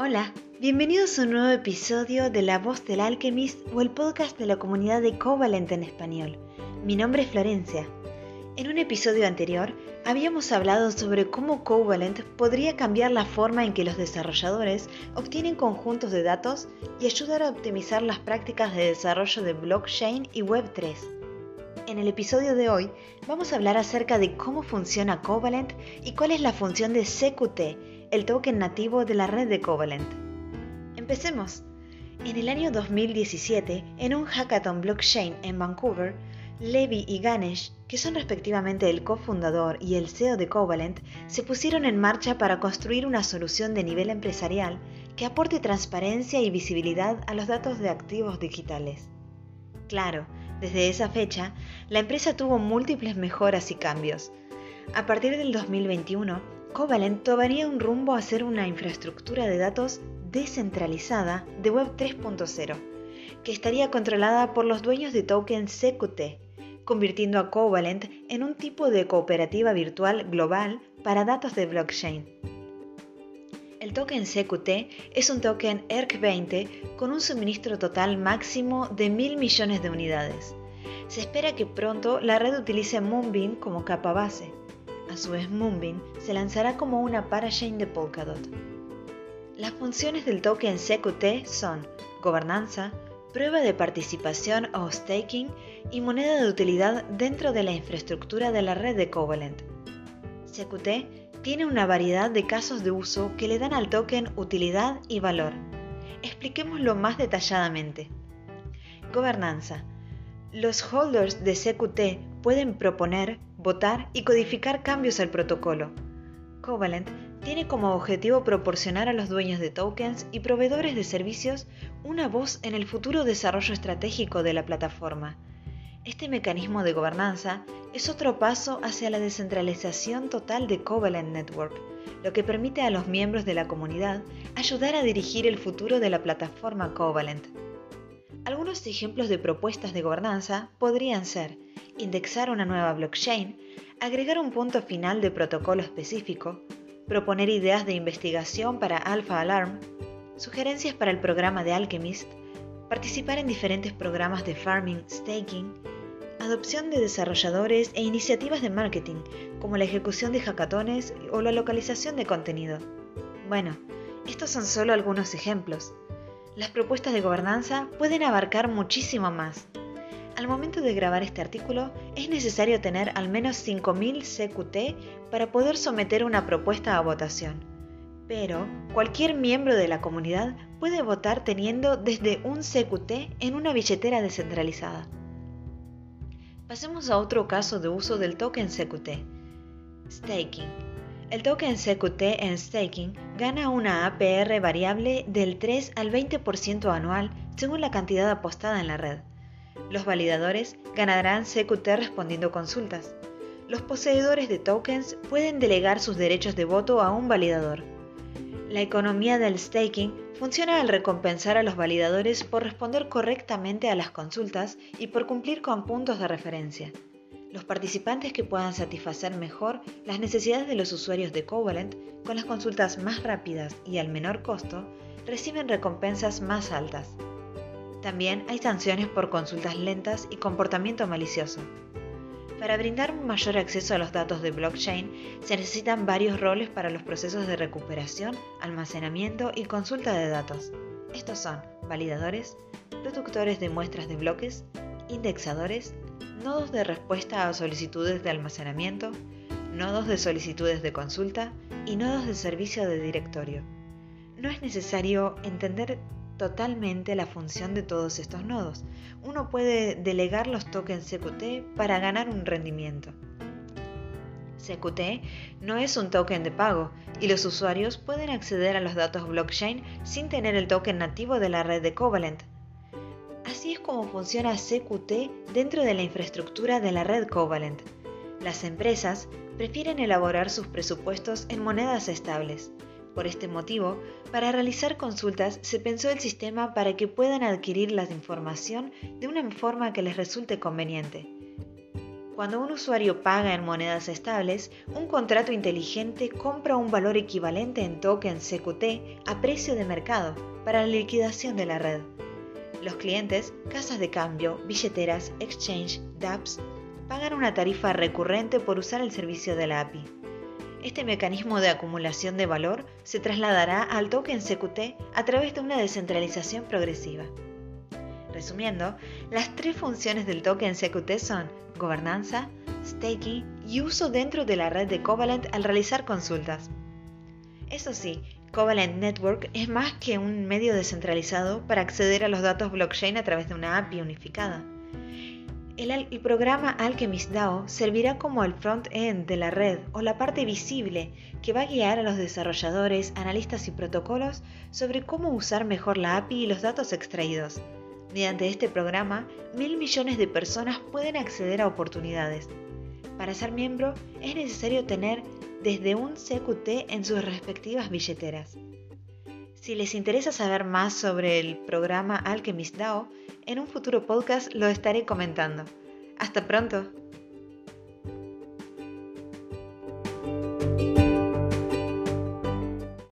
Hola, bienvenidos a un nuevo episodio de La Voz del Alchemist o el podcast de la comunidad de Covalent en español. Mi nombre es Florencia. En un episodio anterior habíamos hablado sobre cómo Covalent podría cambiar la forma en que los desarrolladores obtienen conjuntos de datos y ayudar a optimizar las prácticas de desarrollo de blockchain y Web3. En el episodio de hoy vamos a hablar acerca de cómo funciona Covalent y cuál es la función de CQT el token nativo de la red de Covalent. Empecemos. En el año 2017, en un hackathon blockchain en Vancouver, Levi y Ganesh, que son respectivamente el cofundador y el CEO de Covalent, se pusieron en marcha para construir una solución de nivel empresarial que aporte transparencia y visibilidad a los datos de activos digitales. Claro, desde esa fecha, la empresa tuvo múltiples mejoras y cambios. A partir del 2021, Covalent tomaría un rumbo a ser una infraestructura de datos descentralizada de Web 3.0, que estaría controlada por los dueños de tokens CQT, convirtiendo a Covalent en un tipo de cooperativa virtual global para datos de blockchain. El token CQT es un token ERC20 con un suministro total máximo de mil millones de unidades. Se espera que pronto la red utilice Moonbeam como capa base. A su vez, Moonbeam se lanzará como una parachain de Polkadot. Las funciones del token CQT son gobernanza, prueba de participación o staking y moneda de utilidad dentro de la infraestructura de la red de Covalent. CQT tiene una variedad de casos de uso que le dan al token utilidad y valor. Expliquémoslo más detalladamente. Gobernanza. Los holders de CQT pueden proponer, votar y codificar cambios al protocolo. Covalent tiene como objetivo proporcionar a los dueños de tokens y proveedores de servicios una voz en el futuro desarrollo estratégico de la plataforma. Este mecanismo de gobernanza es otro paso hacia la descentralización total de Covalent Network, lo que permite a los miembros de la comunidad ayudar a dirigir el futuro de la plataforma Covalent. Algunos ejemplos de propuestas de gobernanza podrían ser indexar una nueva blockchain, agregar un punto final de protocolo específico, proponer ideas de investigación para Alpha Alarm, sugerencias para el programa de Alchemist, participar en diferentes programas de farming, staking, adopción de desarrolladores e iniciativas de marketing, como la ejecución de hackatones o la localización de contenido. Bueno, estos son solo algunos ejemplos. Las propuestas de gobernanza pueden abarcar muchísimo más. Al momento de grabar este artículo es necesario tener al menos 5.000 CQT para poder someter una propuesta a votación. Pero cualquier miembro de la comunidad puede votar teniendo desde un CQT en una billetera descentralizada. Pasemos a otro caso de uso del token CQT. Staking. El token CQT en staking gana una APR variable del 3 al 20% anual según la cantidad apostada en la red. Los validadores ganarán CQT respondiendo consultas. Los poseedores de tokens pueden delegar sus derechos de voto a un validador. La economía del staking funciona al recompensar a los validadores por responder correctamente a las consultas y por cumplir con puntos de referencia. Los participantes que puedan satisfacer mejor las necesidades de los usuarios de Covalent con las consultas más rápidas y al menor costo reciben recompensas más altas. También hay sanciones por consultas lentas y comportamiento malicioso. Para brindar mayor acceso a los datos de blockchain, se necesitan varios roles para los procesos de recuperación, almacenamiento y consulta de datos. Estos son validadores, productores de muestras de bloques, indexadores, nodos de respuesta a solicitudes de almacenamiento, nodos de solicitudes de consulta y nodos de servicio de directorio. No es necesario entender totalmente la función de todos estos nodos. Uno puede delegar los tokens CQT para ganar un rendimiento. CQT no es un token de pago y los usuarios pueden acceder a los datos blockchain sin tener el token nativo de la red de Covalent. Así es como funciona CQT dentro de la infraestructura de la red Covalent. Las empresas prefieren elaborar sus presupuestos en monedas estables por este motivo, para realizar consultas se pensó el sistema para que puedan adquirir la información de una forma que les resulte conveniente. Cuando un usuario paga en monedas estables, un contrato inteligente compra un valor equivalente en tokens CQT a precio de mercado para la liquidación de la red. Los clientes, casas de cambio, billeteras, exchange, dApps, pagan una tarifa recurrente por usar el servicio de la API. Este mecanismo de acumulación de valor se trasladará al token CQT a través de una descentralización progresiva. Resumiendo, las tres funciones del token CQT son gobernanza, staking y uso dentro de la red de Covalent al realizar consultas. Eso sí, Covalent Network es más que un medio descentralizado para acceder a los datos blockchain a través de una API unificada. El, programa Alchemist DAO servirá como el front-end de la red o la parte visible que va a guiar a los desarrolladores, analistas y protocolos sobre cómo usar mejor la API y los datos extraídos. Mediante este programa, mil millones de personas pueden acceder a oportunidades. Para ser miembro es necesario tener desde un CQT en sus respectivas billeteras. Si les interesa saber más sobre el programa Alchemist DAO, en un futuro podcast lo estaré comentando. Hasta pronto.